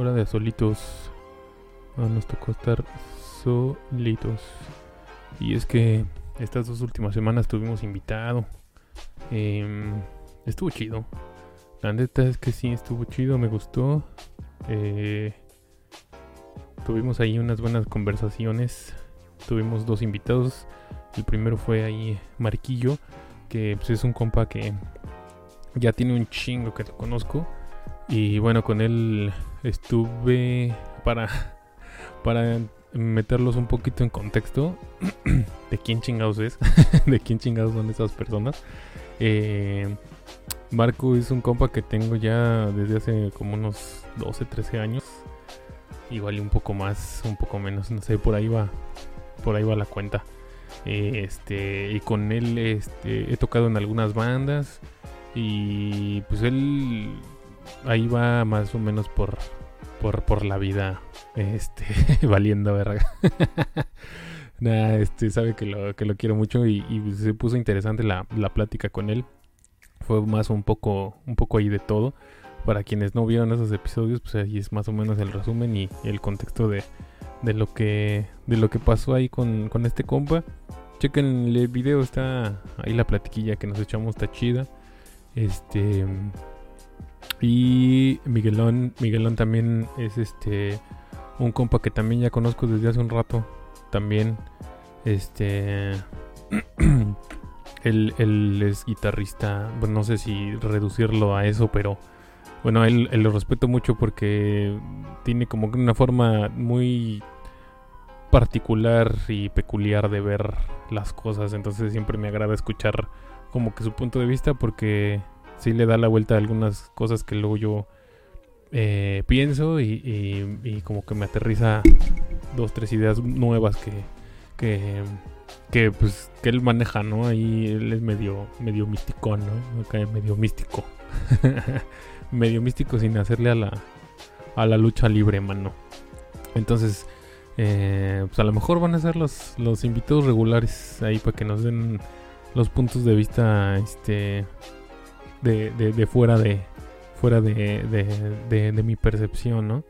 hora de solitos. Ah, nos tocó estar solitos. Y es que estas dos últimas semanas tuvimos invitado. Em, estuvo chido. La neta es que sí, estuvo chido, me gustó. Eh, tuvimos ahí unas buenas conversaciones. Tuvimos dos invitados. El primero fue ahí Marquillo, que pues, es un compa que ya tiene un chingo que lo conozco. Y bueno, con él estuve para, para meterlos un poquito en contexto de quién chingados es, de quién chingados son esas personas. Eh, Marco es un compa que tengo ya desde hace como unos 12, 13 años. Igual un poco más, un poco menos, no sé, por ahí va, por ahí va la cuenta. Este, y con él este, he tocado en algunas bandas. Y pues él ahí va más o menos por, por, por la vida, este, valiendo verga. Nada, este, sabe que lo, que lo quiero mucho y, se puso interesante la, la, plática con él. Fue más un poco, un poco ahí de todo. Para quienes no vieron esos episodios, pues ahí es más o menos el resumen y, el contexto de, de, lo que, de lo que pasó ahí con, con este compa. Chequen el video, está ahí la platiquilla que nos echamos, está chida. Este. Y Miguelón, Miguelón también es este. Un compa que también ya conozco desde hace un rato. También. Este. él, es guitarrista. Bueno, no sé si reducirlo a eso, pero. Bueno, él, él, lo respeto mucho porque tiene como una forma muy particular y peculiar de ver las cosas. Entonces siempre me agrada escuchar como que su punto de vista porque sí le da la vuelta a algunas cosas que luego yo eh, pienso y, como que me aterriza dos, tres ideas nuevas que, que, que, pues que él maneja, ¿no? Ahí él es medio, medio místico, ¿no? medio místico. medio místico sin hacerle a la, a la lucha libre, mano. Entonces, eh, pues a lo mejor van a ser los, los invitados regulares ahí para que nos den los puntos de vista este de, de, fuera de fuera de, de, mi percepción, ¿no?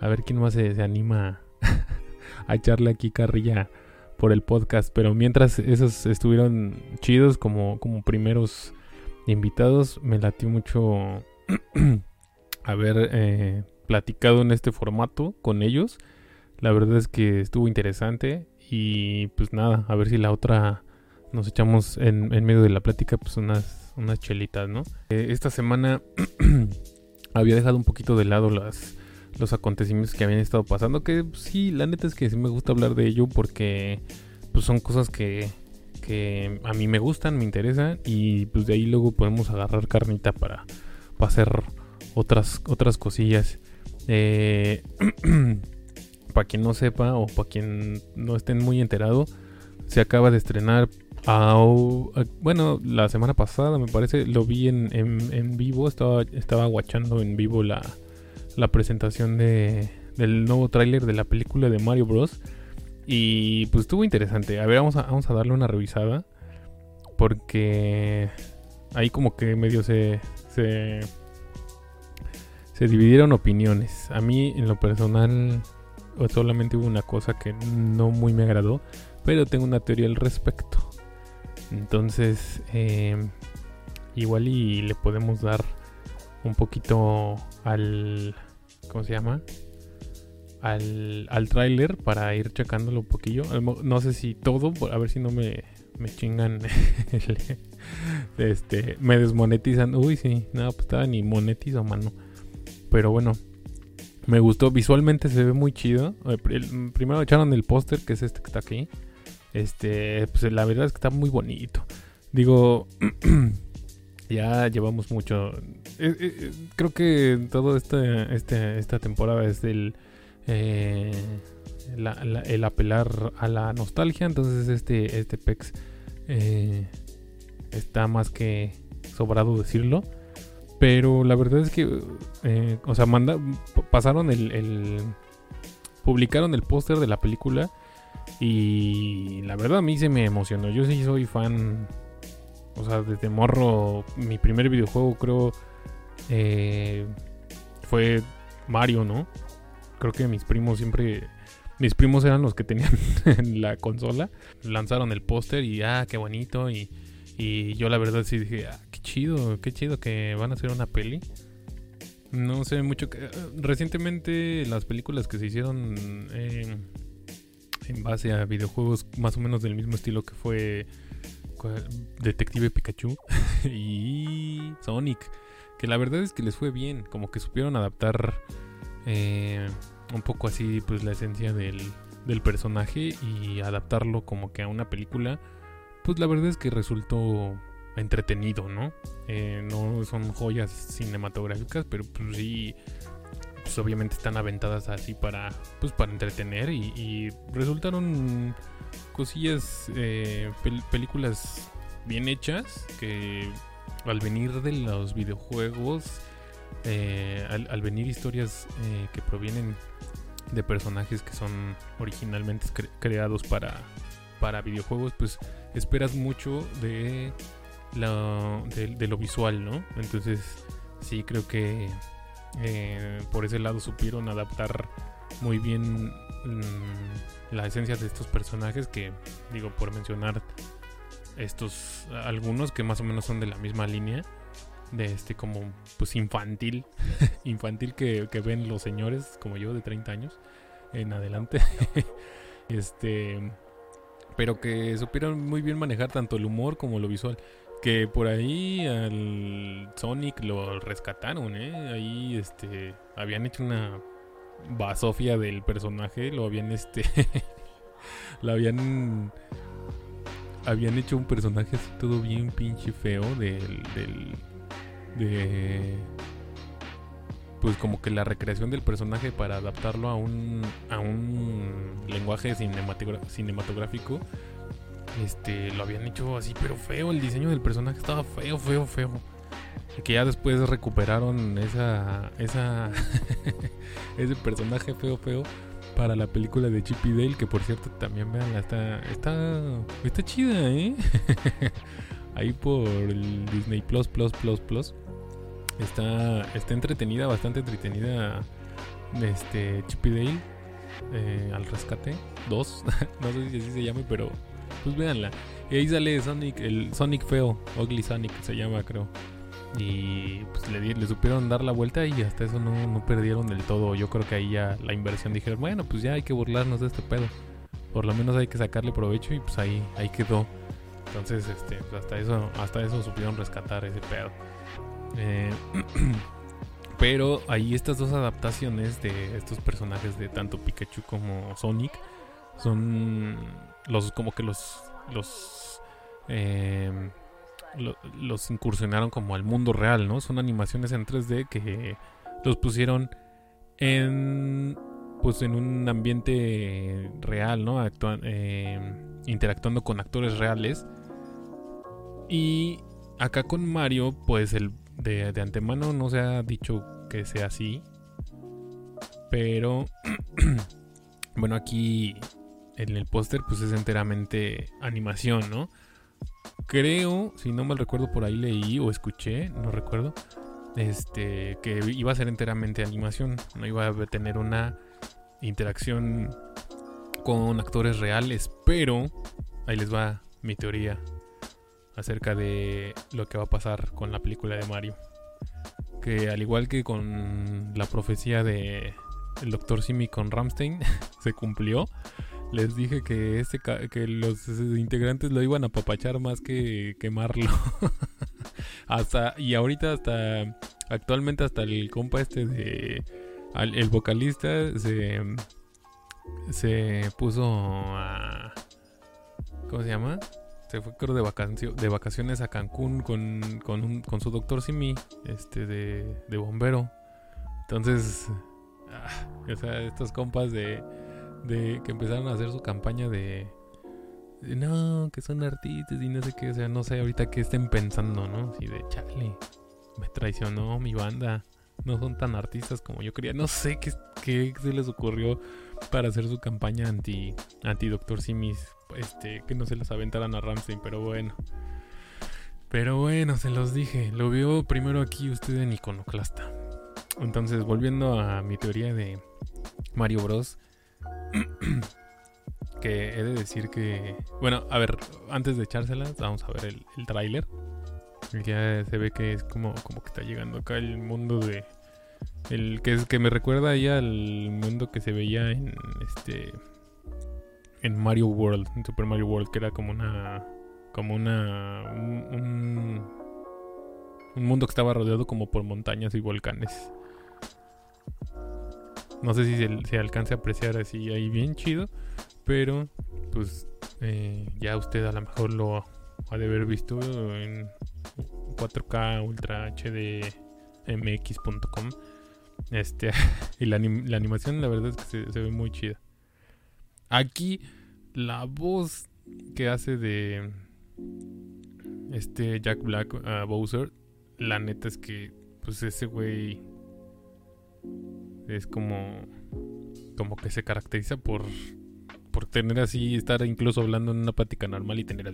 A ver quién más se, anima a echarle aquí carrilla por el podcast. Pero mientras esos estuvieron chidos como, como primeros invitados, me latió mucho haber eh, platicado en este formato con ellos. La verdad es que estuvo interesante y pues nada, a ver si la otra nos echamos en, medio de la plática pues unas, unas chelitas, ¿no? Eh, esta semana había dejado un poquito de lado las, los acontecimientos que habían estado pasando, que pues, sí, la neta es que sí me gusta hablar de ello porque pues son cosas que, que a mí me gustan, me interesan y pues de ahí luego podemos agarrar carnita para, para hacer otras, otras cosillas. Eh, para quien no sepa o para quien no estén muy enterado, se acaba de estrenar bueno, la semana pasada me parece, lo vi en, en, vivo, estaba, estaba guachando en vivo la, la presentación de, del nuevo tráiler de la película de Mario Bros. Y pues estuvo interesante. A ver, vamos a, vamos a darle una revisada. Porque ahí como que medio se, se, se dividieron opiniones. A mí en lo personal solamente hubo una cosa que no muy me agradó. Pero tengo una teoría al respecto. Entonces, eh, igual y le podemos dar un poquito al... ¿Cómo se llama? Al, al tráiler para ir checándolo un poquillo. No sé si todo, a ver si no me, me chingan. este, me desmonetizan. Uy, sí, nada, pues estaba ni monetizo, mano. Pero bueno, me gustó. Visualmente se ve muy chido. Eh, primero echaron el póster, que es este que está aquí. Este, pues la verdad es que está muy bonito. Digo, ya llevamos mucho. Eh, eh, creo que todo este, este, esta temporada es el, eh, el apelar a la nostalgia. Entonces, este, este PEX está más que sobrado decirlo. Pero la verdad es que, o sea, pasaron el publicaron el póster de la película y la verdad a mí se me emocionó. Yo sí soy fan. O sea, desde morro, mi primer videojuego creo eh, fue Mario, ¿no? Creo que mis primos siempre mis primos eran los que tenían la consola. Lanzaron el póster y ah, qué bonito. Y, y, yo la verdad sí dije, ah, qué chido, qué chido que van a hacer una peli. No sé mucho que... Eh, recientemente las películas que se hicieron en base a videojuegos más o menos del mismo estilo que fue Detective Pikachu y Sonic. Que la verdad es que les fue bien, como que supieron adaptar eh, un poco así pues la esencia del, del personaje y adaptarlo como que a una película, pues la verdad es que resultó entretenido, ¿no? Eh, no son joyas cinematográficas, pero pues sí, pues obviamente están aventadas así para, pues para entretener y, resultaron cosillas, eh, películas bien hechas que al venir de los videojuegos, eh, al, venir historias que provienen de personajes que son originalmente creados para, para videojuegos, pues esperas mucho de, de, lo visual, ¿no? Entonces, sí, creo que eh, por ese lado supieron adaptar muy bien mm, la esencia de estos personajes que, digo, por mencionar estos algunos que más o menos son de la misma línea de este como pues infantil infantil que, ven los señores como yo de 30 años en adelante. Este pero que supieron muy bien manejar tanto el humor como lo visual que por ahí al Sonic lo rescataron eh ahí este habían hecho una basofia del personaje lo habían este lo habían habían hecho un personaje así todo bien pinche feo del de pues como que la recreación del personaje para adaptarlo a un a un lenguaje cinematográfico este lo habían hecho así pero feo el diseño del personaje estaba feo feo feo que ya después recuperaron esa esa ese personaje feo feo para la película de Chip y Dale que por cierto también vean está está está chida eh ahí por el Disney Plus Plus Plus Plus Está, está entretenida, bastante entretenida. Este, Chippy Dale eh, al rescate 2. no sé si así se llame, pero pues véanla. Y ahí sale Sonic, el Sonic feo, Ugly Sonic se llama, creo. Y pues le, supieron dar la vuelta y hasta eso no, no perdieron del todo. Yo creo que ahí ya la inversión dijeron, bueno, pues ya hay que burlarnos de este pedo. Por lo menos hay que sacarle provecho y pues ahí, ahí quedó. Entonces, este, pues hasta eso, hasta eso supieron rescatar ese pedo. Eh, pero ahí estas dos adaptaciones de estos personajes de tanto Pikachu como Sonic son los como que los los em, los incursionaron como al mundo real, ¿no? Son animaciones en 3D que los pusieron en pues en un ambiente real, ¿no? Em, interactuando con actores reales. Y acá con Mario, pues el de, antemano no se ha dicho que sea así. Pero bueno, aquí en el póster pues es enteramente animación, ¿no? Creo, si no mal recuerdo por ahí leí o escuché, no recuerdo, este que iba a ser enteramente animación, no iba a tener una interacción con actores reales, pero ahí les va mi teoría acerca de lo que va a pasar con la película de Mario. Que al igual que con la profecía de el Dr. Simi con Ramstein se cumplió. Les dije que este que los integrantes lo iban a papachar más que quemarlo. hasta y ahorita hasta actualmente hasta el compa este de el vocalista se se puso a ¿cómo se llama? se fue de, de vacaciones a Cancún con, con, su doctor Simi, este, de, bombero. Entonces, ah, o sea, estos compas de, de que empezaron a hacer su campaña de, no, que son artistas y no sé qué, o sea, no sé ahorita qué estén pensando, ¿no? Así de, chale, me traicionó mi banda, no son tan artistas como yo quería, no sé qué, qué se les ocurrió para hacer su campaña anti, anti Doctor Simis este, que no se las aventaran a Ramstein, pero bueno. Pero bueno, se los dije. Lo vio primero aquí usted en Iconoclasta. Entonces, volviendo a mi teoría de Mario Bros. que he de decir que... Bueno, a ver, antes de echárselas, vamos a ver el, el tráiler. Ya se ve que es como, como que está llegando acá el mundo de... El que, es, que me recuerda ahí al mundo que se veía en este... En Mario World, en Super Mario World, que era como una... Como una... un, un mundo que estaba rodeado como por montañas y volcanes. No sé si se, alcance a apreciar así ahí bien chido. Pero pues eh, ya usted a lo mejor lo ha de haber visto en 4K Ultra HD mx.com. Este, y la, animación la verdad es que se, ve muy chida. Aquí la voz que hace de este Jack Black uh, Bowser, la neta es que pues ese güey es como como que se caracteriza por por tener así estar incluso hablando en una plática normal y tener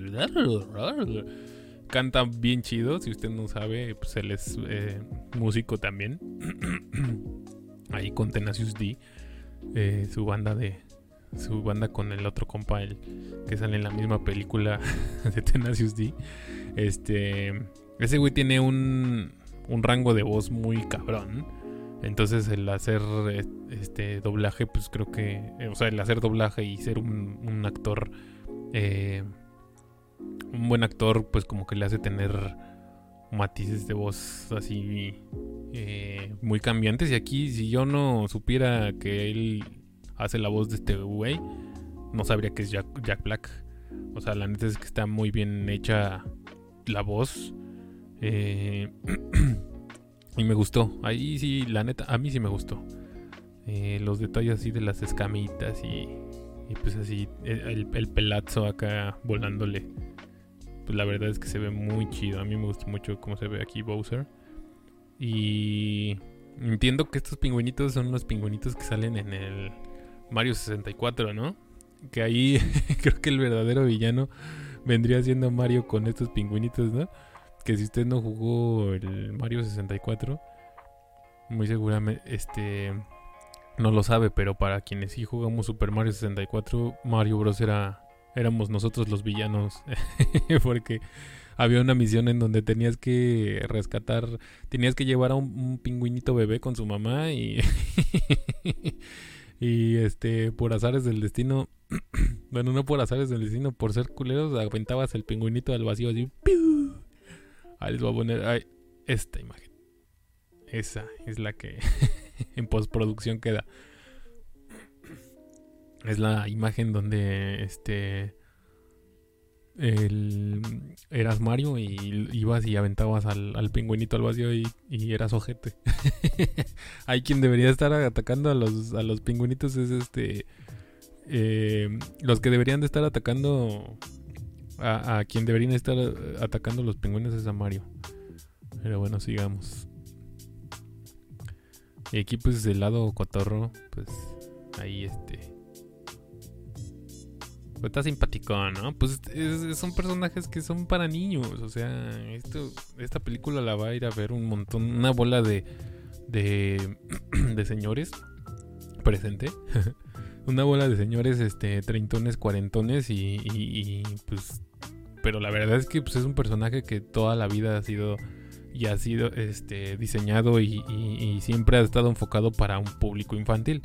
canta bien chido si usted no sabe pues él es eh, músico también. Ahí con Tenacious D eh, su banda de su banda con el otro compa el, que sale en la misma película de Tenacious D. Este ese güey tiene un un rango de voz muy cabrón entonces el hacer este doblaje, pues creo que, eh, o sea, el hacer doblaje y ser un, actor, eh, un buen actor, pues como que le hace tener matices de voz así eh, muy cambiantes. Y aquí, si yo no supiera que él hace la voz de este güey, no sabría que es Jack, Jack Black. O sea, la neta es que está muy bien hecha la voz. Eh, Y me gustó. Ahí sí, la neta, a mí sí me gustó. Eh, los detalles así de las escamitas y, y pues así, el, el, pelazo acá volándole. Pues la verdad es que se ve muy chido. A mí me gusta mucho cómo se ve aquí Bowser. Y entiendo que estos pingüinitos son los pingüinitos que salen en el Mario 64, ¿no? Que ahí creo que el verdadero villano vendría siendo Mario con estos pingüinitos, ¿no? Que si usted no jugó el Mario 64, muy seguramente este no lo sabe, pero para quienes sí jugamos Super Mario 64, Mario Bros era éramos nosotros los villanos porque había una misión en donde tenías que rescatar, tenías que llevar a un, pingüinito bebé con su mamá y este por azares del destino, bueno, no por azares del destino, por ser culeros aventabas el pingüinito al vacío así. Ahí les voy a poner esta imagen. Esa es la que en postproducción queda. Es la imagen donde este el, eras Mario y ibas y aventabas al, pingüinito al vacío y, eras ojete. Hay quien debería estar atacando a los, a los pingüinitos es este... Eh, los que deberían de estar atacando a, quien deberían estar eh, atacando los pingüinos es a Mario. Pero bueno, sigamos. Y aquí pues del lado cotorro, pues ahí este... Pues está simpático, ¿no? Pues son personajes que son para niños. O sea, esto, esta película la va a ir a ver un montón, una bola de, de, de señores presente. una bola de señores, este, treintones, cuarentones y, y, pues pero la verdad es que pues, es un personaje que toda la vida ha sido y ha sido este, diseñado y, siempre ha estado enfocado para un público infantil.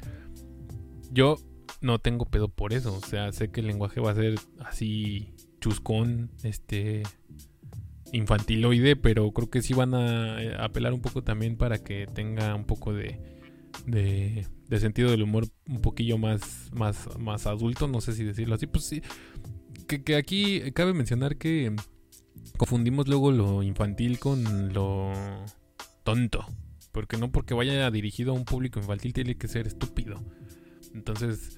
Yo no tengo pedo por eso, o sea, sé que el lenguaje va a ser así chuscón, este infantiloide, pero creo que sí van a eh, apelar un poco también para que tenga un poco de, de, de sentido del humor un poquillo más, más, más adulto, no sé si decirlo así, pues sí, que, aquí cabe mencionar que confundimos luego lo infantil con lo tonto. Porque no porque vaya dirigido a un público infantil tiene que ser estúpido. Entonces,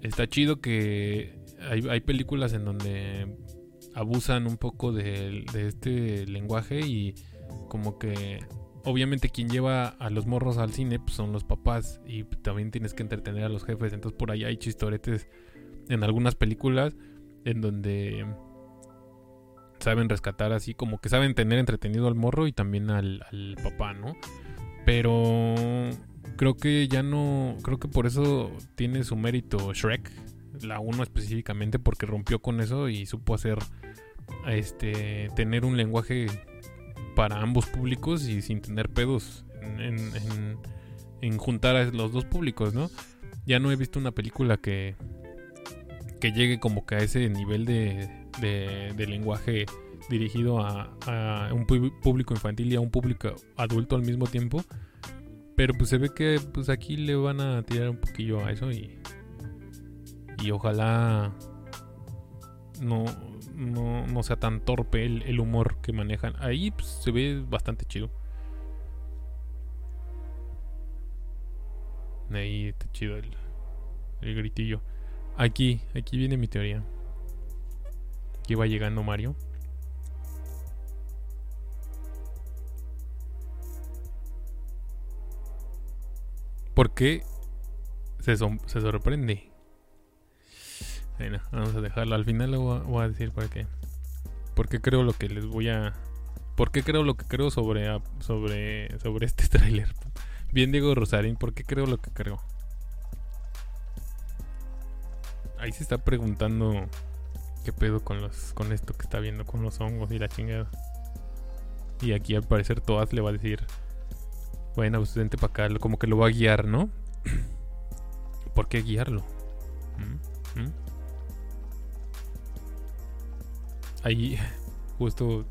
está chido que hay, películas en donde abusan un poco de, este lenguaje y como que obviamente quien lleva a los morros al cine pues, son los papás y también tienes que entretener a los jefes. Entonces por ahí hay chistoretes en algunas películas en donde saben rescatar así, como que saben tener entretenido al morro y también al, papá, ¿no? Pero creo que ya no. Creo que por eso tiene su mérito Shrek. La 1 específicamente, porque rompió con eso y supo hacer. Este. Tener un lenguaje para ambos públicos y sin tener pedos en, juntar a los dos públicos, ¿no? Ya no he visto una película que. que llegue como que a ese nivel de. de, lenguaje dirigido a, a, un público infantil y a un público adulto al mismo tiempo. Pero pues se ve que pues aquí le van a tirar un poquillo a eso y. Y ojalá no, no, sea tan torpe el, humor que manejan. Ahí pues, se ve bastante chido. Ahí está chido el, el gritillo. Aquí, aquí viene mi teoría. Aquí va llegando Mario. ¿Por qué se, se sorprende? Bueno, vamos a dejarlo. Al final lo voy a decir por qué. ¿Por qué creo lo que les voy a... ¿Por qué creo lo que creo sobre, sobre, sobre este tráiler? Bien Diego Rosarín, ¿por qué creo lo que creo? Ahí se está preguntando qué pedo con los con esto que está viendo con los hongos y la chingada. Y aquí al parecer Todas le va a decir bueno, pues vente para acá, como que lo va a guiar, ¿no? ¿Por qué guiarlo? ¿Mm? ¿Mm? Ahí justo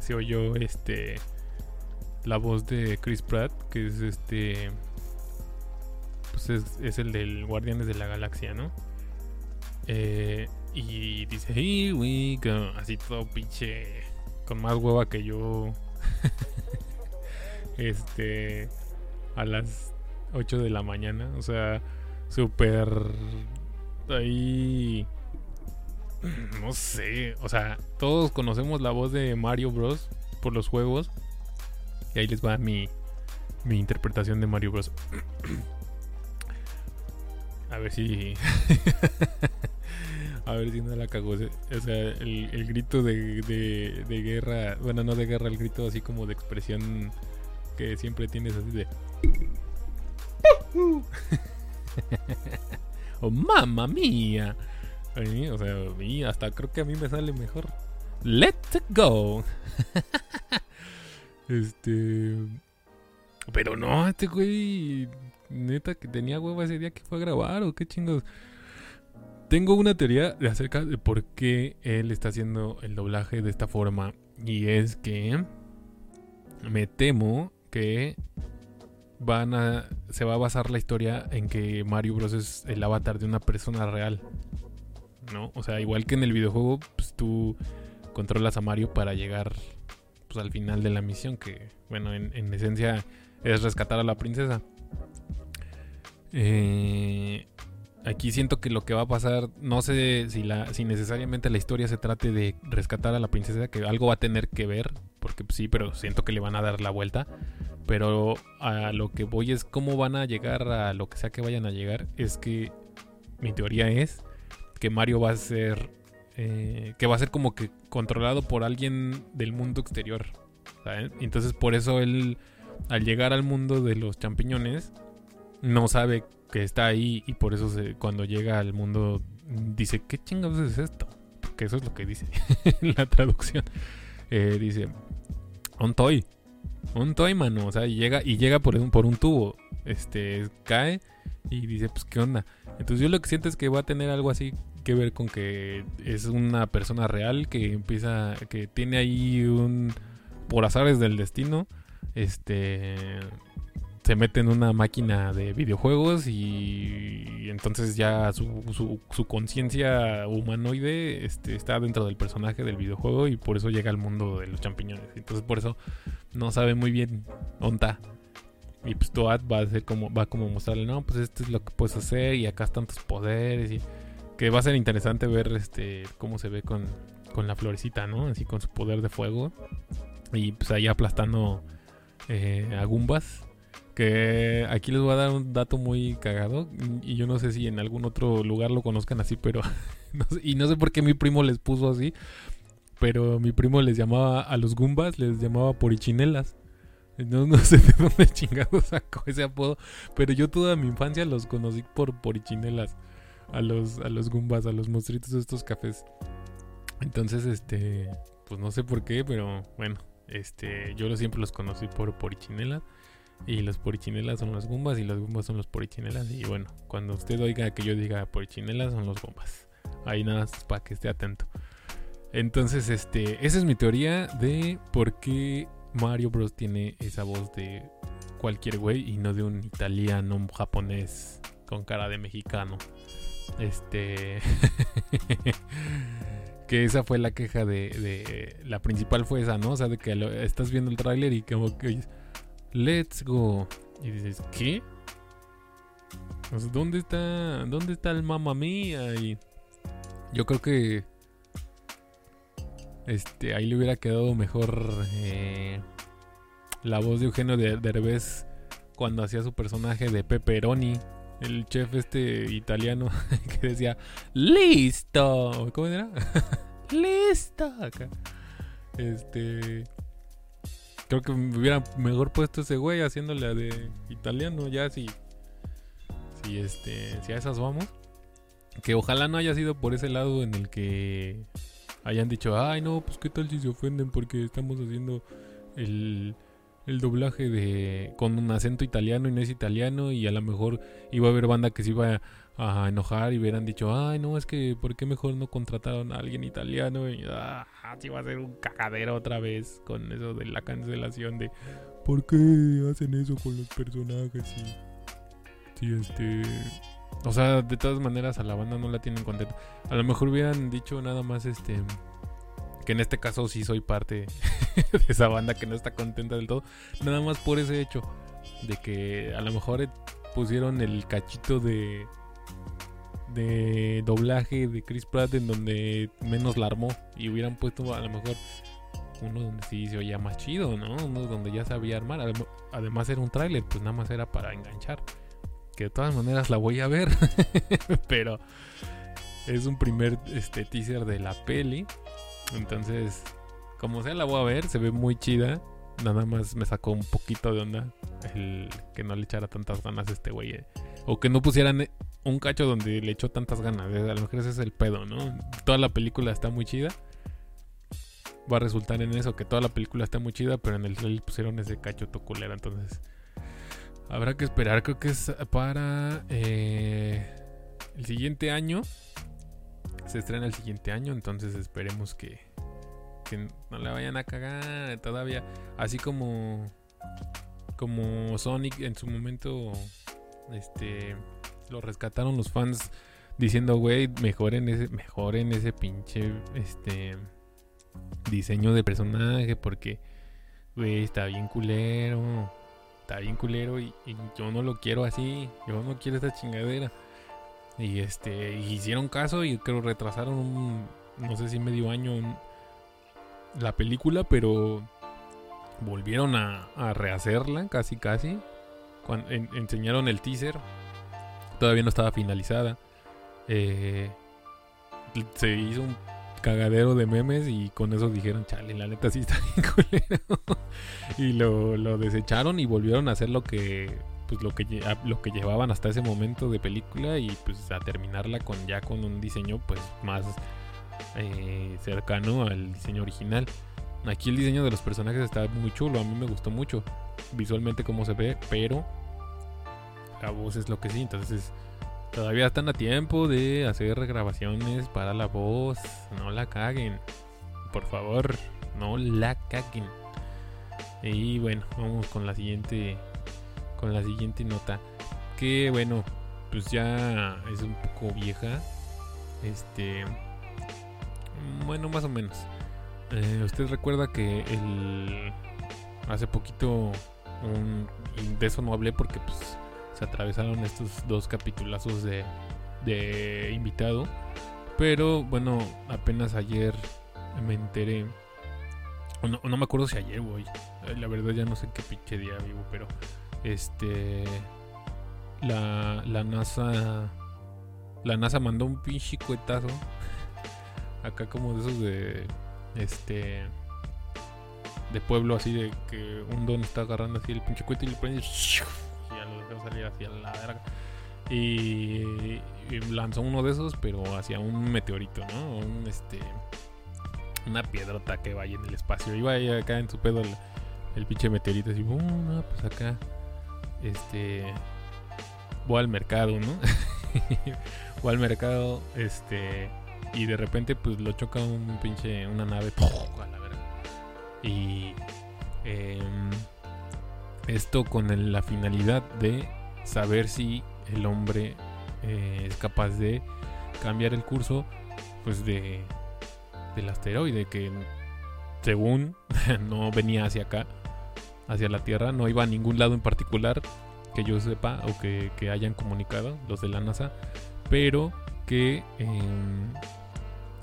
se oyó este la voz de Chris Pratt, que es este pues es, el del Guardianes de la Galaxia, ¿no? Eh, y dice, Here we go. Así todo pinche. Con más hueva que yo. este, a las 8 de la mañana. O sea, súper ahí... No sé, o sea, todos conocemos la voz de Mario Bros. por los juegos. Y ahí les va mi, mi interpretación de Mario Bros. A ver si. a ver si no la cagó. O sea, el, grito de, de, guerra. Bueno, no de guerra, el grito así como de expresión que siempre tienes así de. oh, mamma mía. O sea, hasta creo que a mí me sale mejor. Let's go. este. Pero no, este güey. Neta que tenía huevo ese día que fue a grabar o qué chingos. Tengo una teoría acerca de por qué él está haciendo el doblaje de esta forma. Y es que me temo que van a se va a basar la historia en que Mario Bros es el avatar de una persona real. ¿No? O sea, igual que en el videojuego, pues tú controlas a Mario para llegar pues, al final de la misión, que bueno, en, esencia es rescatar a la princesa. Eh, aquí siento que lo que va a pasar, no sé si, la, si necesariamente la historia se trate de rescatar a la princesa, que algo va a tener que ver, porque sí, pero siento que le van a dar la vuelta. Pero a lo que voy es cómo van a llegar a lo que sea que vayan a llegar. Es que mi teoría es que Mario va a ser. Eh, que va a ser como que controlado por alguien del mundo exterior. Entonces por eso él, al llegar al mundo de los champiñones, no sabe que está ahí y por eso cuando llega al mundo dice, ¿qué chingados es esto? Porque eso es lo que dice la traducción. Eh, dice, un toy. Un toy, mano. O sea, y llega, y llega por un, por un tubo. Este, cae y dice, pues, ¿qué onda? Entonces yo lo que siento es que va a tener algo así que ver con que es una persona real que empieza, que tiene ahí un, por azares del destino, este, se mete en una máquina de videojuegos y, entonces ya su, su, conciencia humanoide este, está dentro del personaje del videojuego y por eso llega al mundo de los champiñones. Entonces por eso no sabe muy bien dónde Y pues Toad va a ser como, va como mostrarle, no, pues esto es lo que puedes hacer y acá están tus poderes y que va a ser interesante ver este cómo se ve con, con la florecita, ¿no? Así con su poder de fuego y pues ahí aplastando eh, a Gumbas que aquí les voy a dar un dato muy cagado. Y yo no sé si en algún otro lugar lo conozcan así, pero. y no sé por qué mi primo les puso así. Pero mi primo les llamaba a los Goombas, les llamaba porichinelas. No, no sé de dónde chingado sacó ese apodo. Pero yo toda mi infancia los conocí por porichinelas. A los, a los gumbas, a los monstruitos de estos cafés. Entonces, este. Pues no sé por qué, pero bueno. Este. Yo siempre los conocí por porichinelas. Y los porichinelas son las gumbas y las gumbas son los porichinelas. Y bueno, cuando usted oiga que yo diga porichinelas son los gumbas. Ahí nada más para que esté atento. Entonces, este, esa es mi teoría de por qué Mario Bros tiene esa voz de cualquier güey y no de un italiano, un japonés con cara de mexicano. Este. que esa fue la queja de, La principal fue esa, ¿no? O sea, de que estás viendo el tráiler y como que let's go. Y dices, ¿qué? ¿dónde está, dónde está el mamá mía? Y yo creo que este, ahí le hubiera quedado mejor eh, la voz de Eugenio de Derbez cuando hacía su personaje de Pepperoni, el chef este italiano que decía listo, ¿cómo era? listo. Este, creo que me hubiera mejor puesto ese güey haciéndole de italiano ya si, si este, si a esas vamos. Que ojalá no haya sido por ese lado en el que hayan dicho, ay no, pues qué tal si se ofenden porque estamos haciendo el, el doblaje de con un acento italiano y no es italiano y a lo mejor iba a haber banda que se iba a, enojar y hubieran dicho, ay no, es que ¿por qué mejor no contrataron a alguien italiano? Y ah, así va a ser un cagadero otra vez con eso de la cancelación de ¿por qué hacen eso con los personajes? Y, y este o sea, de todas maneras a la banda no la tienen contenta. A lo mejor hubieran dicho nada más este que en este caso sí soy parte de esa banda que no está contenta del todo, nada más por ese hecho de que a lo mejor pusieron el cachito de de doblaje de Chris Pratt en donde menos la armó y hubieran puesto a lo mejor uno donde sí se oía más chido, ¿no? Uno donde ya sabía armar. Además era un tráiler, pues nada más era para enganchar de todas maneras la voy a ver. Pero es un primer este, teaser de la peli. Entonces, como sea, la voy a ver. Se ve muy chida. Nada más me sacó un poquito de onda el que no le echara tantas ganas a este güey. Eh. O que no pusieran un cacho donde le echó tantas ganas. Eh. A lo mejor ese es el pedo, ¿no? Toda la película está muy chida. Va a resultar en eso, que toda la película está muy chida, pero en el trailer pusieron ese cacho toculera. Entonces, Habrá que esperar, creo que es para eh, el siguiente año. Se estrena el siguiente año, entonces esperemos que, no le vayan a cagar todavía. Así como como Sonic en su momento este lo rescataron los fans diciendo, güey, mejoren ese mejoren ese pinche este diseño de personaje porque güey, está bien culero está bien culero y, yo no lo quiero así, yo no quiero esta chingadera. Y este, hicieron caso y creo retrasaron un, no sé si medio año la película, pero volvieron a, rehacerla casi casi. Enseñaron el teaser, todavía no estaba finalizada. Eh, se hizo un cagadero de memes y con eso dijeron, chale, la neta sí está bien culero. y lo, lo, desecharon y volvieron a hacer lo que pues lo que lo que llevaban hasta ese momento de película y pues a terminarla con ya con un diseño pues más eh, cercano al diseño original. Aquí el diseño de los personajes está muy chulo, a mí me gustó mucho visualmente cómo se ve, pero la voz es lo que sí, entonces Todavía están a tiempo de hacer regrabaciones para la voz. No la caguen. Por favor, no la caguen. Y bueno, vamos con la siguiente con la siguiente nota. Que bueno, pues ya es un poco vieja. Este bueno, más o menos. Eh, usted recuerda que el hace poquito un, de eso no hablé porque pues atravesaron estos dos capitulazos de, de invitado. Pero bueno, apenas ayer me enteré. No, no me acuerdo si ayer, voy. La verdad ya no sé qué pinche día vivo, pero este la, la NASA la NASA mandó un pinche cuetazo acá como de esos de este de pueblo, así de que un don está agarrando así el pinche cohete y le prende salir hacia la verga. Y, lanzó uno de esos, pero hacia un meteorito, ¿no? Un, este, una piedrota que vaya en el espacio. Iba ahí acá en su pedo el, el pinche meteorito, así, "Uh, no, pues acá, este, voy al mercado, ¿no? voy al mercado, este, y de repente, pues lo choca un pinche, una nave, a la verga. Y em, esto con la finalidad de saber si el hombre eh, es capaz de cambiar el curso, pues de del asteroide que según no venía hacia acá, hacia la Tierra, no iba a ningún lado en particular que yo sepa o que, hayan comunicado los de la NASA, pero que em,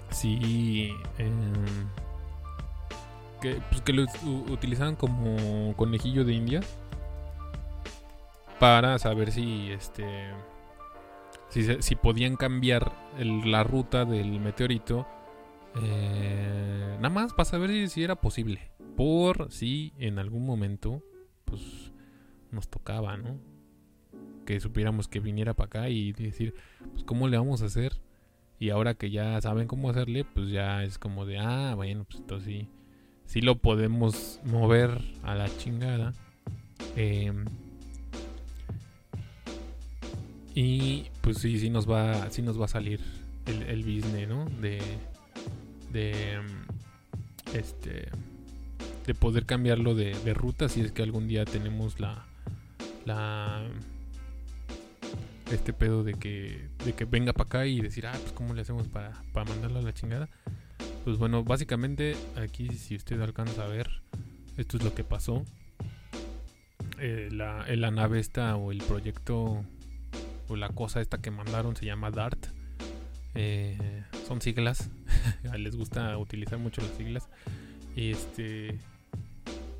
sí em, que, pues, que lo utilizaban como conejillo de India para saber si este si, si podían cambiar la ruta del meteorito eh, nada más para saber si, si era posible por si en algún momento pues nos tocaba no que supiéramos que viniera para acá y decir pues cómo le vamos a hacer y ahora que ya saben cómo hacerle pues ya es como de ah bueno pues entonces sí sí lo podemos mover a la chingada Em, y pues sí, sí nos va, sí nos va a salir el, el business. De, de, mm, este, de poder cambiarlo de, de ruta si es que algún día tenemos la, la, este pedo de que, de que venga para acá y decir, ah, pues cómo le hacemos para, para mandarlo a la chingada. Pues bueno, básicamente aquí si usted alcanza a ver, esto es lo que pasó. Eh, la, eh, la nave esta o el proyecto o la cosa esta que mandaron se llama DART. Eh, son siglas. Les gusta utilizar mucho las siglas. Este.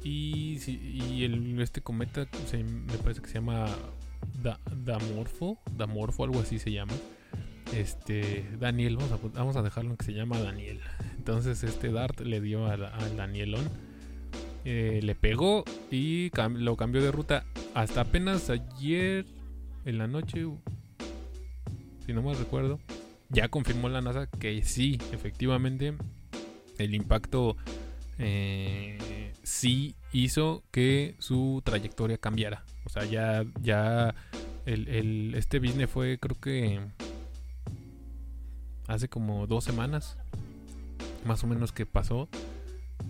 Y, el, este cometa me parece que se llama Da- Damorfo. Damorfo, algo así se llama. Este. Daniel, vamos a, vamos a dejarlo en que se llama Daniel. Entonces este Dart le dio al, al Danielón. eh, le pegó y lo cambió de ruta. Hasta apenas ayer en la noche, si no mal recuerdo, ya confirmó la NASA que sí, efectivamente, el impacto eh, sí hizo que su trayectoria cambiara. O sea, ya, ya este business fue creo que hace como dos semanas, más o menos que pasó.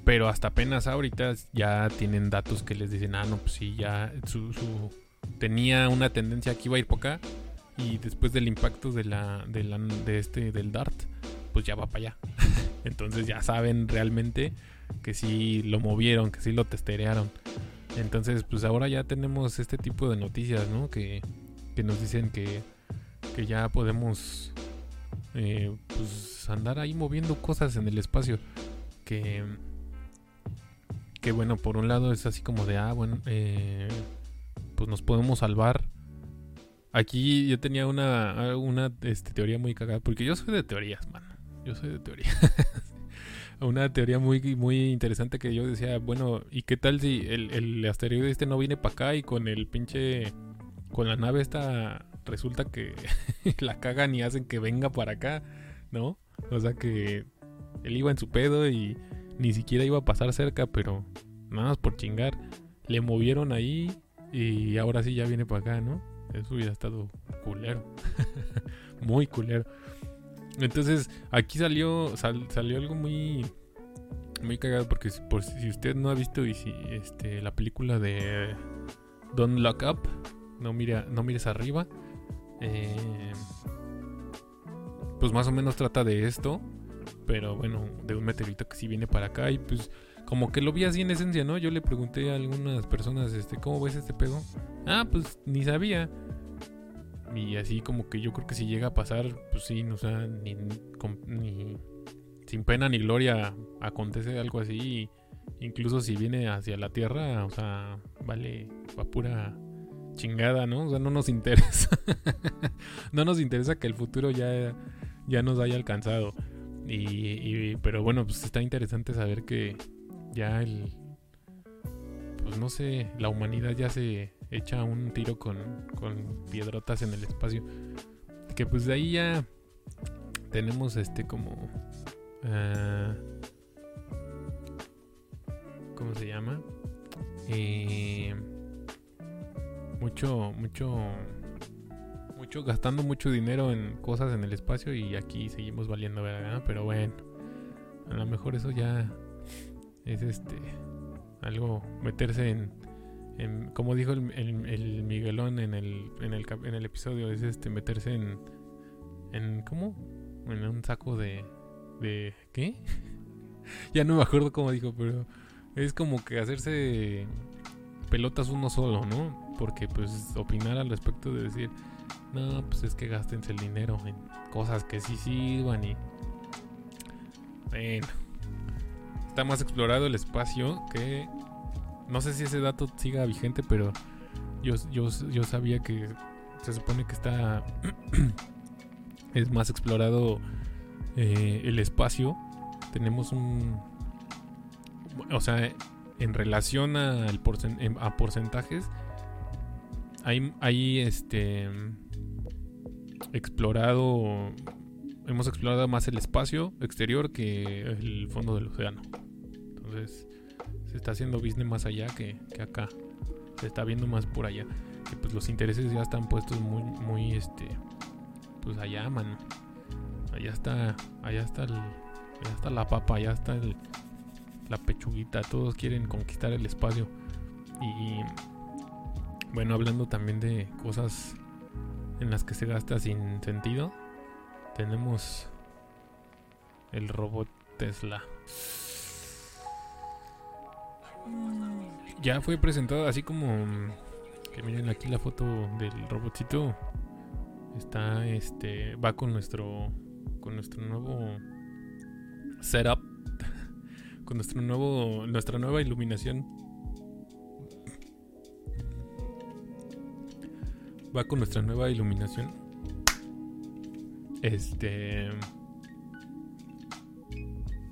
Pero hasta apenas ahorita ya tienen datos que les dicen, ah, no, pues sí, ya tenía una tendencia que iba a ir por acá y después del impacto de la- de este del Dart, pues ya va para allá. Entonces ya saben realmente que sí lo movieron, que sí lo testerearon. Entonces, pues ahora ya tenemos este tipo de noticias, ¿no? Que, que nos dicen que, que ya podemos eh, pues andar ahí moviendo cosas en el espacio. Que, que bueno, por un lado es así como de, ah, bueno, eh, pues nos podemos salvar. Aquí yo tenía una, una este, teoría muy cagada, porque yo soy de teorías, mano. Yo soy de teorías. una teoría muy, muy interesante que yo decía, bueno, ¿y qué tal si el, el asteroide este no viene para acá y con el pinche, con la nave esta resulta que la cagan y hacen que venga para acá, ¿no? O sea que él iba en su pedo y ni siquiera iba a pasar cerca, pero nada más por chingar, le movieron ahí y ahora sí ya viene para acá, ¿no? Eso hubiera estado culero. muy culero. Entonces, aquí salió sal- salió algo muy muy cagado porque si, por si usted no ha visto y si, este la película de Don't Look Up, no no mires arriba. Eh, pues más o menos trata de esto, pero bueno, de un meteorito que sí viene para acá y pues como que lo vi así en esencia, ¿no? Yo le pregunté a algunas personas, este, ¿cómo ves este pedo? Ah, pues ni sabía. Y así como que yo creo que si llega a pasar, pues sí, o sea, ni sin pena ni gloria acontece algo así. Incluso si viene hacia la Tierra, o sea, vale, va pura chingada, ¿no? O sea, no nos interesa. no nos interesa que el futuro ya, ya nos haya alcanzado. Y, pero bueno, pues está interesante saber que ya el, pues no sé, la humanidad ya se echa un tiro con, con piedrotas en el espacio. Que pues de ahí ya tenemos este como... Uh, ¿Cómo se llama? Eh, mucho, mucho, mucho, gastando mucho dinero en cosas en el espacio y aquí seguimos valiendo ¿verdad? Pero bueno, a lo mejor eso ya es este algo meterse en, en como dijo el, el, Miguelón en el, en el en el episodio es este meterse en en cómo en un saco de de qué ya no me acuerdo cómo dijo pero es como que hacerse pelotas uno solo, ¿no? Porque pues opinar al respecto de decir, no, pues es que gastense el dinero en cosas que sí sirvan y... Bueno, está más explorado el espacio que... No sé si ese dato siga vigente, pero yo, yo, yo sabía que se supone que está... es más explorado eh, el espacio. Tenemos un o sea, en relación a porcentajes, hay, este explorado, hemos explorado más el espacio exterior que el fondo del océano. Entonces, se está haciendo business más allá que, acá. Se está viendo más por allá. Que pues los intereses ya están puestos muy, muy, este, pues allá, mano. Allá está, allá está el, allá está la papa, allá está el, la pechuguita, todos quieren conquistar el espacio. Y bueno, hablando también de cosas en las que se gasta sin sentido, tenemos el robot Tesla. Ya fue presentado así como que miren aquí la foto del robotcito. Está este va con nuestro con nuestro nuevo setup con nuestro nuevo, nuestra nueva iluminación. Va con nuestra nueva iluminación. Este.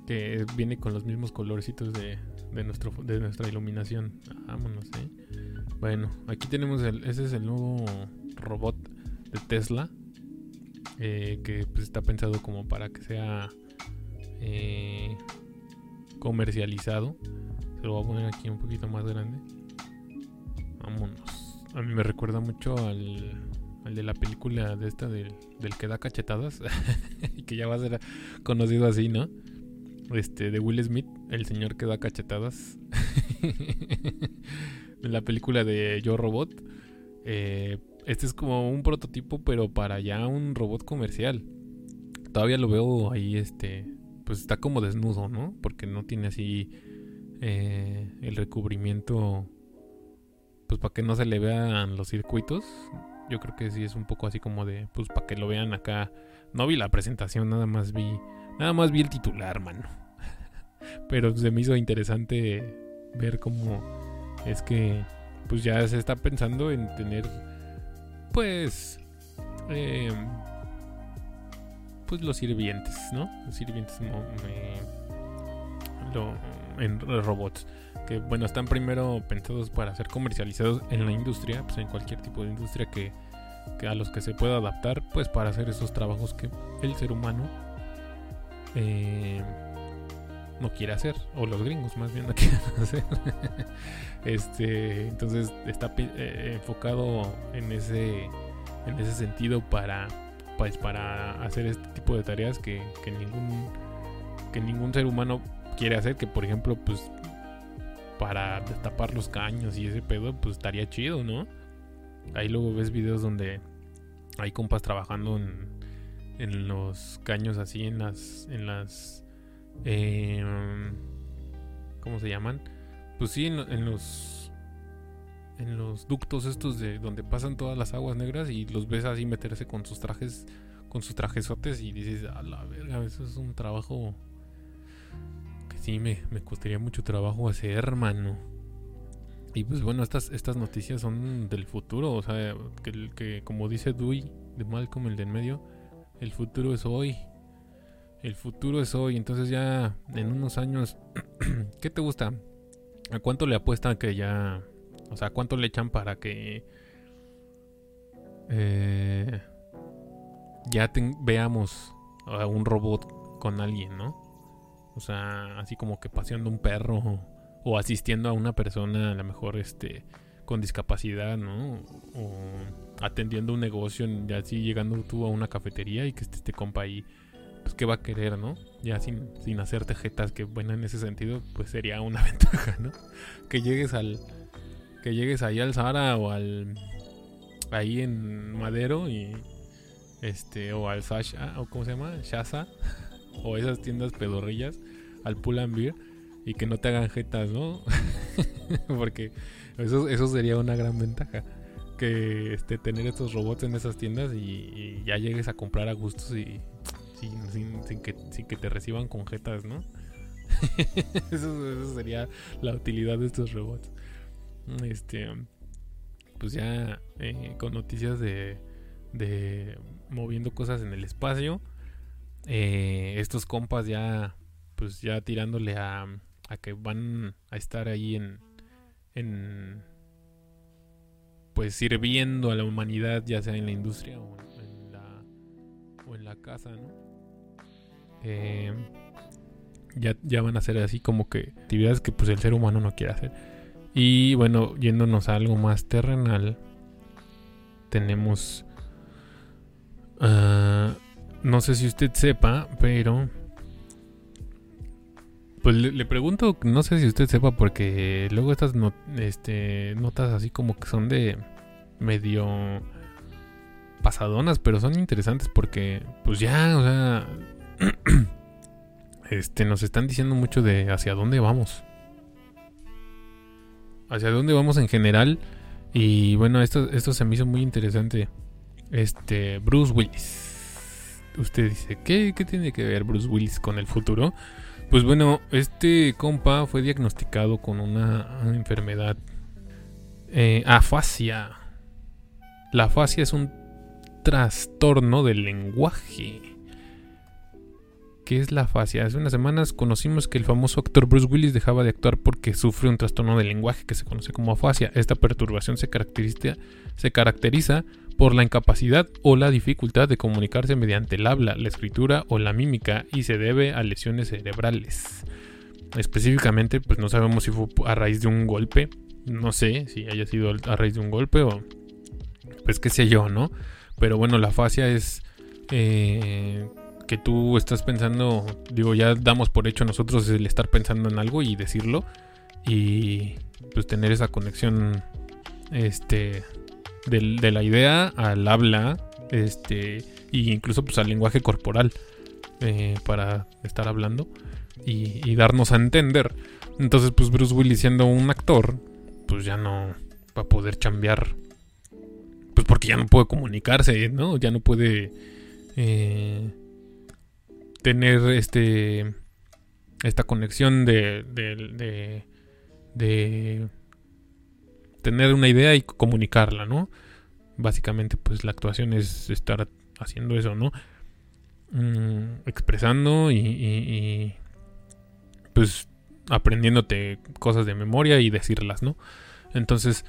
Que viene con los mismos colorcitos de, de, nuestro, de nuestra iluminación. Vámonos, eh. Bueno, aquí tenemos el. Ese es el nuevo robot de Tesla. Eh, que pues está pensado como para que sea. Eh, comercializado. Se lo voy a poner aquí un poquito más grande. Vámonos. A mí me recuerda mucho al, al de la película de esta del, que da cachetadas. y que ya va a ser conocido así, ¿no? Este, de Will Smith, el señor que da cachetadas. de la película de Yo Robot. Eh, este es como un prototipo, pero para ya un robot comercial. Todavía lo veo ahí, este, pues está como desnudo, ¿no? Porque no tiene así eh, el recubrimiento, pues para que no se le vean los circuitos. Yo creo que sí es un poco así como de, pues para que lo vean acá. No vi la presentación, nada más vi, nada más vi el titular, mano. Pero se me hizo interesante ver cómo es que, pues ya se está pensando en tener, pues, eh, pues los sirvientes, ¿no? Los sirvientes en robots. Que bueno, están primero pensados para ser comercializados en la industria, pues en cualquier tipo de industria que, a los que se pueda adaptar, pues para hacer esos trabajos que el ser humano eh, no quiere hacer, o los gringos más bien no quieren hacer. este, entonces está eh, enfocado en ese, en ese sentido para pues para hacer este tipo de tareas que, ningún que ningún ser humano quiere hacer que por ejemplo pues para destapar los caños y ese pedo pues estaría chido no ahí luego ves videos donde hay compas trabajando en, en los caños así en las en las eh, cómo se llaman pues sí en los en los ductos estos de donde pasan todas las aguas negras y los ves así meterse con sus trajes, con sus trajesotes y dices, a la verga, eso es un trabajo sí me, me costaría mucho trabajo hacer, hermano. Y pues bueno, estas, estas noticias son del futuro, o sea, que, que como dice Dewey de Malcolm, el de en medio, el futuro es hoy. El futuro es hoy, entonces ya en unos años, ¿qué te gusta? ¿A cuánto le apuestan que ya... O sea, ¿cuánto le echan para que... Eh, ya veamos a un robot con alguien, ¿no? O sea, así como que paseando un perro o, asistiendo a una persona a lo mejor este con discapacidad, ¿no? O atendiendo un negocio, ya así llegando tú a una cafetería y que esté este compa ahí, pues qué va a querer, ¿no? Ya sin, sin hacer tejetas, que bueno, en ese sentido, pues sería una ventaja, ¿no? Que llegues al, que llegues ahí al Zara o al, ahí en Madero y, este, o al Sasha, o cómo se llama, Shaza, o esas tiendas pedorrillas, al Pull and Beer, y que no te hagan jetas, ¿no? Porque eso, eso sería una gran ventaja. Que este, tener estos robots en esas tiendas y, ya llegues a comprar a gustos y sin, que te reciban con jetas, ¿no? eso, sería la utilidad de estos robots. Este, pues ya eh, con noticias de, de moviendo cosas en el espacio. Eh, estos compas ya, pues ya tirándole a, a que van a estar ahí en, en pues sirviendo a la humanidad, ya sea en la industria o en la, o en la casa, ¿no? Eh, ya, ya van a ser así como que actividades que pues el ser humano no quiere hacer. Y bueno, yéndonos a algo más terrenal, tenemos... Uh, no sé si usted sepa, pero pues le, pregunto, no sé si usted sepa, porque luego estas este, notas así como que son de medio pasadonas, pero son interesantes porque, pues ya, o sea, este, nos están diciendo mucho de hacia dónde vamos. Hacia dónde vamos en general. Y bueno, esto, esto se me hizo muy interesante. Este, Bruce Willis. Usted dice, ¿qué, ¿qué tiene que ver Bruce Willis con el futuro? Pues bueno, este compa fue diagnosticado con una enfermedad eh, afasia. La afasia es un trastorno del lenguaje. ¿Qué es la afasia? Hace unas semanas conocimos que el famoso actor Bruce Willis dejaba de actuar porque sufre un trastorno del lenguaje que se conoce como afasia. Esta perturbación se caracteriza, se caracteriza por la incapacidad o la dificultad de comunicarse mediante el habla, la escritura o la mímica y se debe a lesiones cerebrales. Específicamente, pues no sabemos si fue a raíz de un golpe, no sé si haya sido a raíz de un golpe o pues qué sé yo, ¿no? Pero bueno, la fascia es eh, que tú estás pensando, digo, ya damos por hecho nosotros el estar pensando en algo y decirlo y pues tener esa conexión este de la idea al habla, este, e incluso pues al lenguaje corporal eh, para estar hablando y, darnos a entender. Entonces, pues Bruce Willis siendo un actor, pues ya no va a poder chambear, pues porque ya no puede comunicarse, ¿no? Ya no puede eh, tener este esta conexión de, de, de tener una idea y comunicarla, ¿no? Básicamente, pues la actuación es estar haciendo eso, ¿no? Mm, expresando y, pues aprendiéndote cosas de memoria y decirlas, ¿no? Entonces,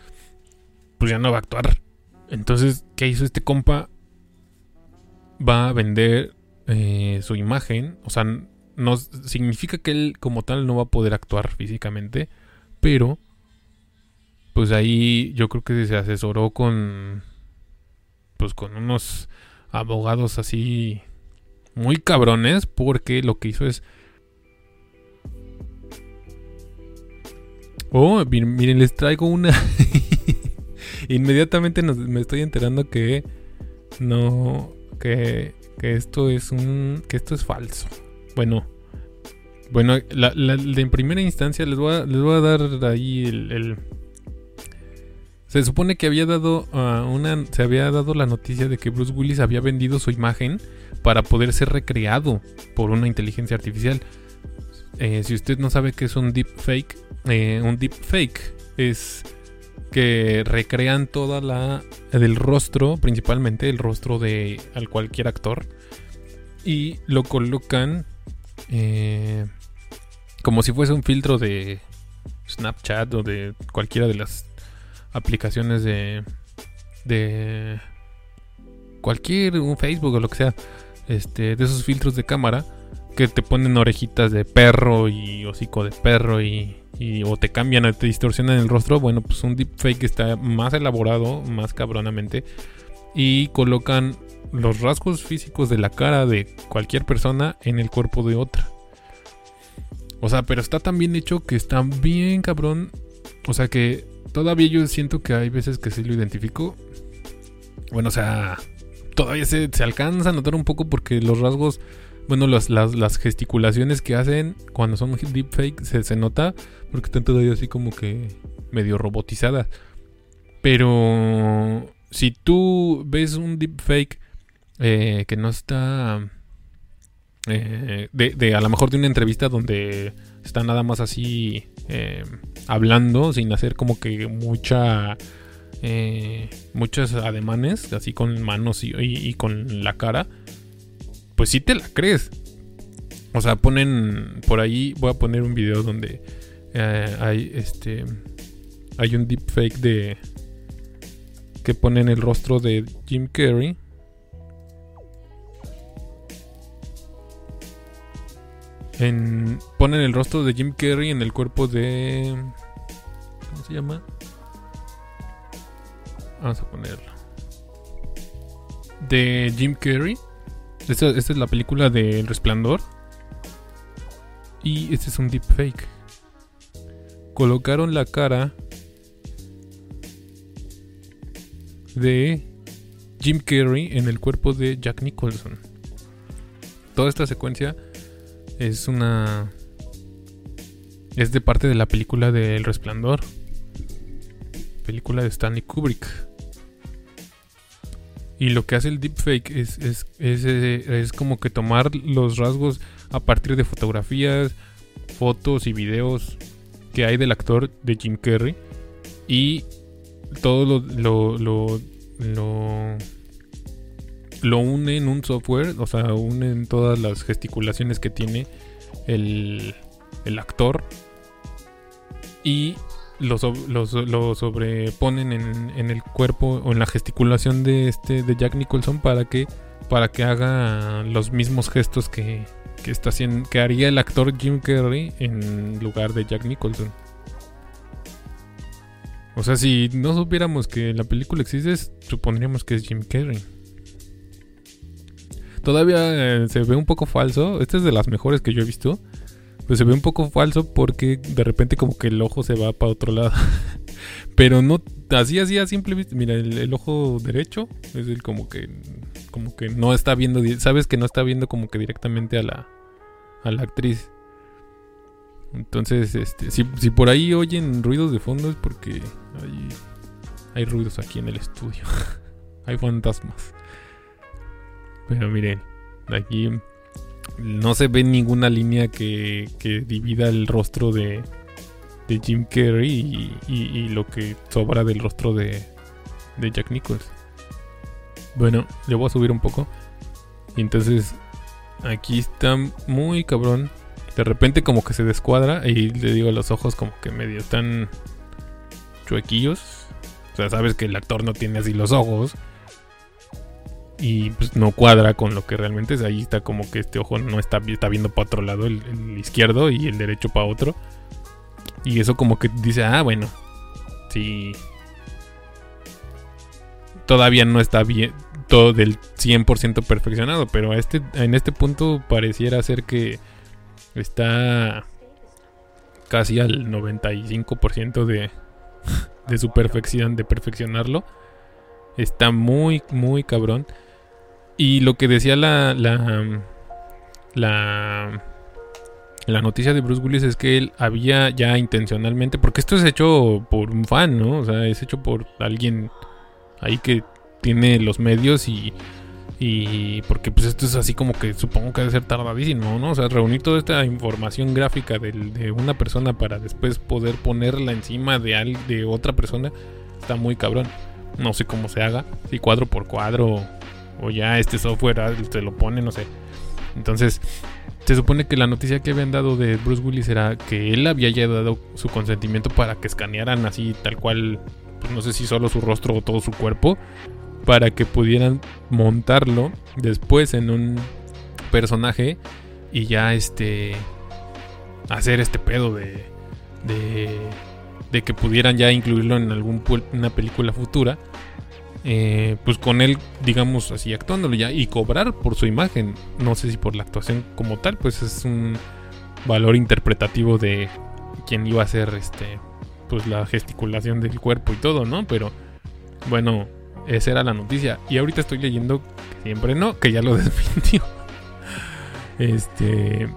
pues ya no va a actuar. Entonces, ¿qué hizo este compa? Va a vender eh, su imagen. O sea, no significa que él como tal no va a poder actuar físicamente, pero pues ahí yo creo que se asesoró con pues con unos abogados así muy cabrones porque lo que hizo es Oh, miren, les traigo una Inmediatamente me estoy enterando que no que, que esto es un que esto es falso. Bueno, bueno, la, en primera instancia les voy a, les voy a dar ahí el se supone que había dado uh, una, se había dado la noticia de que Bruce Willis había vendido su imagen para poder ser recreado por una inteligencia artificial. Eh, si usted no sabe qué es un deepfake, eh, un deepfake es que recrean toda la del rostro, principalmente el rostro de al cualquier actor y lo colocan eh, como si fuese un filtro de Snapchat o de cualquiera de las aplicaciones de de cualquier un Facebook o lo que sea, este de esos filtros de cámara que te ponen orejitas de perro y hocico de perro y, o te cambian, te distorsionan el rostro, bueno, pues un deepfake está más elaborado, más cabronamente y colocan los rasgos físicos de la cara de cualquier persona en el cuerpo de otra. O sea, pero está tan bien hecho que está bien cabrón. O sea que todavía yo siento que hay veces que sí lo identifico. Bueno, o sea, todavía se, se alcanza a notar un poco porque los rasgos bueno, las, las, gesticulaciones que hacen cuando son deepfake se, se nota porque están todavía así como que medio robotizadas. Pero si tú ves un deepfake eh, que no está... Eh, de, a lo mejor de una entrevista donde está nada más así eh, hablando sin hacer como que mucha eh, muchos ademanes así con manos y, con la cara pues sí te la crees. O sea, ponen por ahí, voy a poner un video donde eh, hay este hay un deepfake de que ponen el rostro de Jim Carrey. En, ponen el rostro de Jim Carrey en el cuerpo de ¿cómo se llama? Vamos a ponerlo. De Jim Carrey esta, es la película de El Resplandor. Y este es un deepfake. Colocaron la cara de Jim Carrey en el cuerpo de Jack Nicholson. Toda esta secuencia es una. Es de parte de la película de El Resplandor. Película de Stanley Kubrick. Y lo que hace el deepfake es, es, es, eh, es, como que tomar los rasgos a partir de fotografías, fotos y videos que hay del actor de Jim Carrey. Y todo lo, lo, lo, lo, lo une en un software, o sea, unen todas las gesticulaciones que tiene el, el actor. Y lo, sobreponen en, el cuerpo o en la gesticulación de este de Jack Nicholson para que para que haga los mismos gestos que, que está haciendo que haría el actor Jim Carrey en lugar de Jack Nicholson. O sea, si no supiéramos que la película existe, supondríamos que es Jim Carrey. Todavía eh, se ve un poco falso. Esta es de las mejores que yo he visto pues se ve un poco falso porque de repente como que el ojo se va para otro lado. Pero no así así a simple vista, mira, el, ojo derecho es el como que como que no está viendo, sabes que no está viendo como que directamente a la a la actriz. Entonces, este, si, si por ahí oyen ruidos de fondo es porque hay, hay ruidos aquí en el estudio. hay fantasmas. Pero miren, aquí no se ve ninguna línea que, divida el rostro de, de Jim Carrey y, lo que sobra del rostro de, de Jack Nichols. Bueno, le voy a subir un poco. Y entonces aquí está muy cabrón. De repente como que se descuadra y le digo los ojos como que medio están chuequillos. O sea, sabes que el actor no tiene así los ojos y pues no cuadra con lo que realmente es. Ahí está como que este ojo no está, está viendo para otro lado, el, izquierdo y el derecho para otro. Y eso como que dice, ah, bueno, sí. Todavía no está bien, todo del 100% perfeccionado, pero este, en este punto pareciera ser que está casi al 95% de, de su perfección, de perfeccionarlo. Está muy, muy cabrón. Y lo que decía la, la, la, la noticia de Bruce Willis es que él había ya intencionalmente, porque esto es hecho por un fan, ¿no? O sea, es hecho por alguien ahí que tiene los medios y, y porque pues esto es así como que supongo que debe ser tardadísimo, ¿no? O sea, reunir toda esta información gráfica de, de una persona para después poder ponerla encima de, de otra persona está muy cabrón. No sé cómo se haga, si cuadro por cuadro o ya este software te lo pone, no sé. Entonces, se supone que la noticia que habían dado de Bruce Willis era que él había ya dado su consentimiento para que escanearan así tal cual, pues no sé si solo su rostro o todo su cuerpo, para que pudieran montarlo después en un personaje y ya este hacer este pedo de de, de que pudieran ya incluirlo en alguna película futura eh, pues con él, digamos así, actuándolo ya y cobrar por su imagen. No sé si por la actuación como tal, pues es un valor interpretativo de quien iba a hacer este, pues la gesticulación del cuerpo y todo, ¿no? Pero bueno, esa era la noticia. Y ahorita estoy leyendo que siempre no, que ya lo desmintió. Este.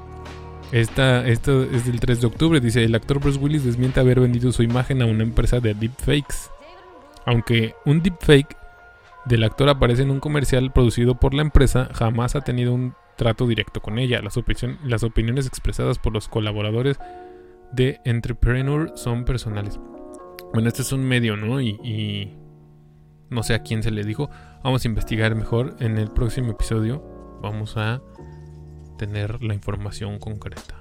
Esta, esto es del 3 de octubre. Dice: El actor Bruce Willis desmiente haber vendido su imagen a una empresa de deepfakes. Aunque un deepfake del actor aparece en un comercial producido por la empresa, jamás ha tenido un trato directo con ella. Las, opiniones expresadas por los colaboradores de Entrepreneur son personales. Bueno, este es un medio, ¿no? Y, no sé a quién se le dijo. Vamos a investigar mejor. En el próximo episodio vamos a tener la información concreta.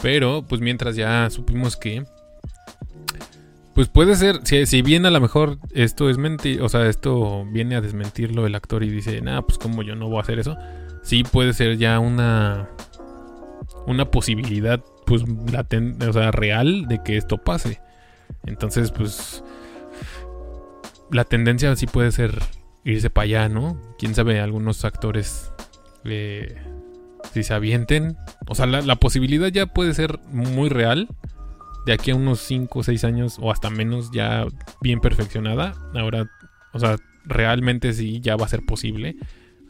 Pero, pues mientras ya supimos que pues puede ser, si, si bien a lo mejor esto es mentir, o sea, esto viene a desmentirlo el actor y dice, nada, pues como yo no voy a hacer eso, sí puede ser ya una, una posibilidad, pues, o sea, real de que esto pase. Entonces, pues, la tendencia sí puede ser irse para allá, ¿no? Quién sabe, algunos actores, eh, si se avienten, o sea, la posibilidad ya puede ser muy real de aquí a unos 5 o 6 años o hasta menos ya bien perfeccionada. Ahora, o sea, realmente sí ya va a ser posible.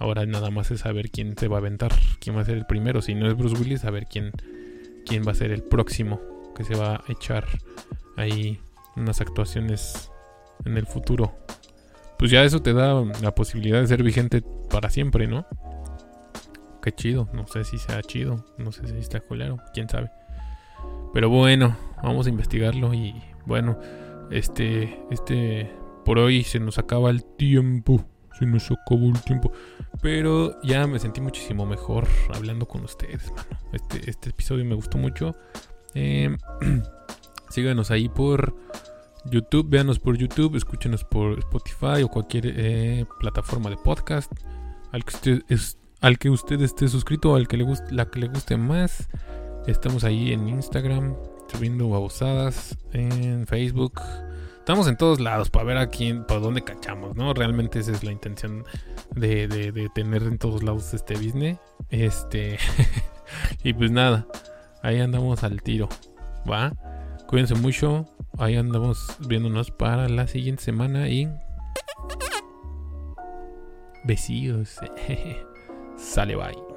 Ahora nada más es saber quién se va a aventar, quién va a ser el primero. Si no es Bruce Willis, saber quién, quién va a ser el próximo que se va a echar ahí unas actuaciones en el futuro. Pues ya eso te da la posibilidad de ser vigente para siempre, ¿no? Qué chido, no sé si sea chido, no sé si está culero, quién sabe. Pero bueno, vamos a investigarlo y bueno, este, este, por hoy se nos acaba el tiempo. Se nos acabó el tiempo. Pero ya me sentí muchísimo mejor hablando con ustedes, mano. Este, este episodio me gustó mucho. Em, síganos ahí por YouTube, véanos por YouTube, escúchenos por Spotify o cualquier eh, plataforma de podcast al que usted es, al que usted esté suscrito, al que le guste, la que le guste más. Estamos ahí en Instagram, subiendo babosadas, en Facebook. Estamos en todos lados para ver a quién, para dónde cachamos, ¿no? Realmente esa es la intención de, tener en todos lados este business. Este. y pues nada, ahí andamos al tiro, ¿va? Cuídense mucho. Ahí andamos viéndonos para la siguiente semana y. Besillos. Sale, bye.